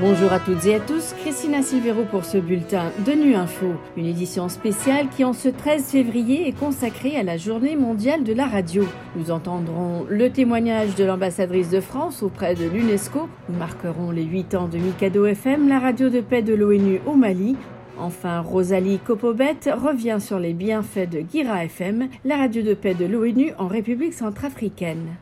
Bonjour à toutes et à tous, Christina Silvero pour ce bulletin de Nu Info, une édition spéciale qui en ce 13 février est consacrée à la journée mondiale de la radio. Nous entendrons le témoignage de l'ambassadrice de France auprès de l'UNESCO, nous marquerons les 8 ans de Mikado FM, la radio de paix de l'ONU au Mali, Enfin, Rosalie Copobet revient sur les bienfaits de Gira FM, la radio de paix de l'ONU en République centrafricaine.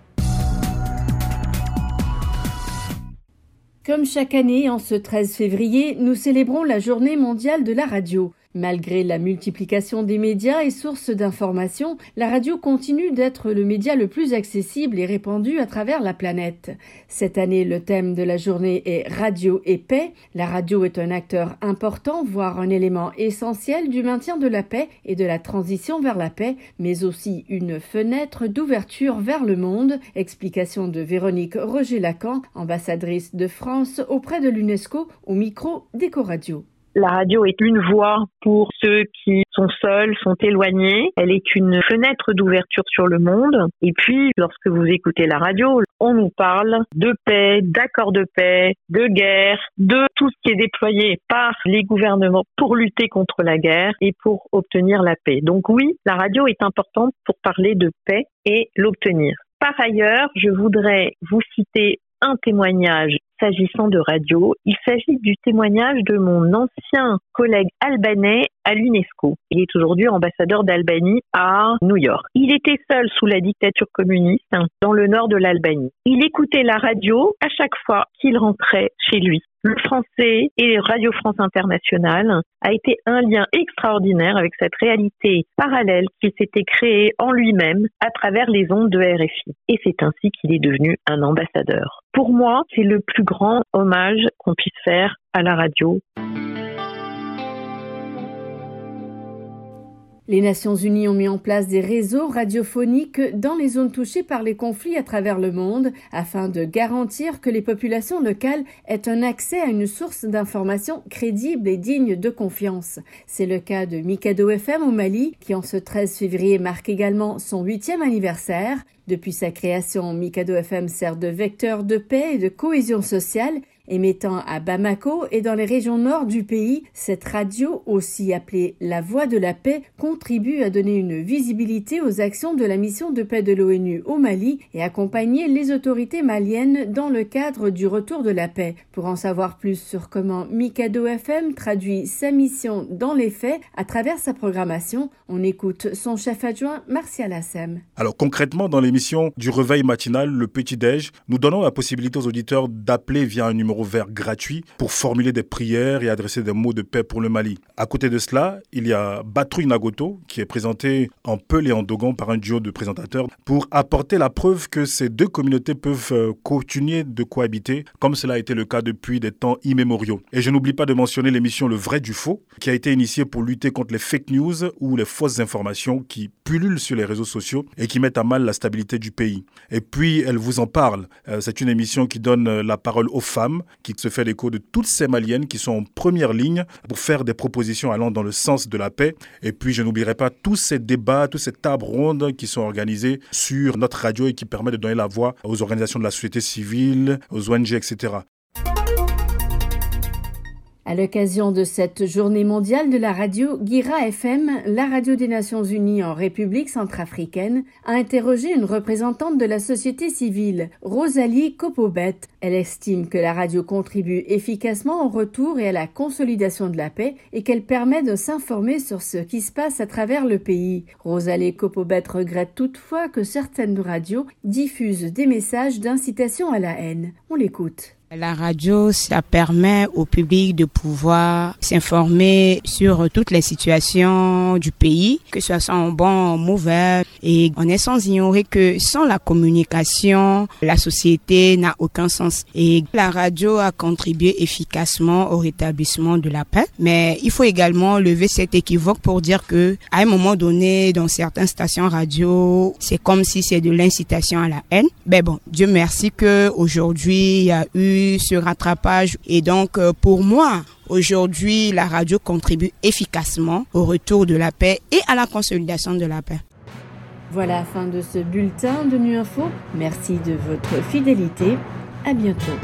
Comme chaque année, en ce 13 février, nous célébrons la journée mondiale de la radio. Malgré la multiplication des médias et sources d'information, la radio continue d'être le média le plus accessible et répandu à travers la planète. Cette année, le thème de la journée est Radio et paix. La radio est un acteur important, voire un élément essentiel du maintien de la paix et de la transition vers la paix, mais aussi une fenêtre d'ouverture vers le monde. Explication de Véronique Roger-Lacan, ambassadrice de France auprès de l'UNESCO au micro d'Eco-Radio. La radio est une voix pour ceux qui sont seuls, sont éloignés. Elle est une fenêtre d'ouverture sur le monde. Et puis, lorsque vous écoutez la radio, on nous parle de paix, d'accords de paix, de guerre, de tout ce qui est déployé par les gouvernements pour lutter contre la guerre et pour obtenir la paix. Donc oui, la radio est importante pour parler de paix et l'obtenir. Par ailleurs, je voudrais vous citer un témoignage s'agissant de radio. Il s'agit du témoignage de mon ancien collègue albanais à l'UNESCO. Il est aujourd'hui ambassadeur d'Albanie à New York. Il était seul sous la dictature communiste dans le nord de l'Albanie. Il écoutait la radio à chaque fois qu'il rentrait chez lui. Le français et Radio France Internationale a été un lien extraordinaire avec cette réalité parallèle qui s'était créée en lui-même à travers les ondes de RFI. Et c'est ainsi qu'il est devenu un ambassadeur. Pour moi, c'est le plus grand hommage qu'on puisse faire à la radio. Les Nations Unies ont mis en place des réseaux radiophoniques dans les zones touchées par les conflits à travers le monde afin de garantir que les populations locales aient un accès à une source d'information crédible et digne de confiance. C'est le cas de Mikado FM au Mali qui en ce 13 février marque également son huitième anniversaire. Depuis sa création, Mikado FM sert de vecteur de paix et de cohésion sociale Émettant à Bamako et dans les régions nord du pays, cette radio, aussi appelée la Voix de la paix, contribue à donner une visibilité aux actions de la mission de paix de l'ONU au Mali et accompagner les autorités maliennes dans le cadre du retour de la paix. Pour en savoir plus sur comment Mikado FM traduit sa mission dans les faits à travers sa programmation, on écoute son chef adjoint Martial Assem. Alors concrètement, dans l'émission du réveil matinal, le petit-déj, nous donnons la possibilité aux auditeurs d'appeler via un numéro vert gratuit pour formuler des prières et adresser des mots de paix pour le Mali. À côté de cela, il y a Batrouille Nagoto qui est présenté en Peul et en Dogon par un duo de présentateurs pour apporter la preuve que ces deux communautés peuvent euh, continuer de cohabiter comme cela a été le cas depuis des temps immémoriaux. Et je n'oublie pas de mentionner l'émission Le vrai du faux qui a été initiée pour lutter contre les fake news ou les fausses informations qui pullulent sur les réseaux sociaux et qui mettent à mal la stabilité du pays. Et puis, elle vous en parle. Euh, c'est une émission qui donne euh, la parole aux femmes qui se fait l'écho de toutes ces Maliennes qui sont en première ligne pour faire des propositions allant dans le sens de la paix. Et puis, je n'oublierai pas tous ces débats, tous ces tables rondes qui sont organisés sur notre radio et qui permettent de donner la voix aux organisations de la société civile, aux ONG, etc. À l'occasion de cette journée mondiale de la radio, Guira FM, la radio des Nations Unies en République centrafricaine, a interrogé une représentante de la société civile, Rosalie Copobet. Elle estime que la radio contribue efficacement au retour et à la consolidation de la paix et qu'elle permet de s'informer sur ce qui se passe à travers le pays. Rosalie Copobet regrette toutefois que certaines radios diffusent des messages d'incitation à la haine. On l'écoute. La radio, ça permet au public de pouvoir s'informer sur toutes les situations du pays, que ce soit en bon ou mauvais. Et on est sans ignorer que sans la communication, la société n'a aucun sens. Et la radio a contribué efficacement au rétablissement de la paix. Mais il faut également lever cet équivoque pour dire que, à un moment donné, dans certaines stations radio, c'est comme si c'est de l'incitation à la haine. Mais bon, Dieu merci que aujourd'hui il y a eu ce rattrapage. Et donc, euh, pour moi, aujourd'hui, la radio contribue efficacement au retour de la paix et à la consolidation de la paix. Voilà la fin de ce bulletin de Nu Info. Merci de votre fidélité. À bientôt.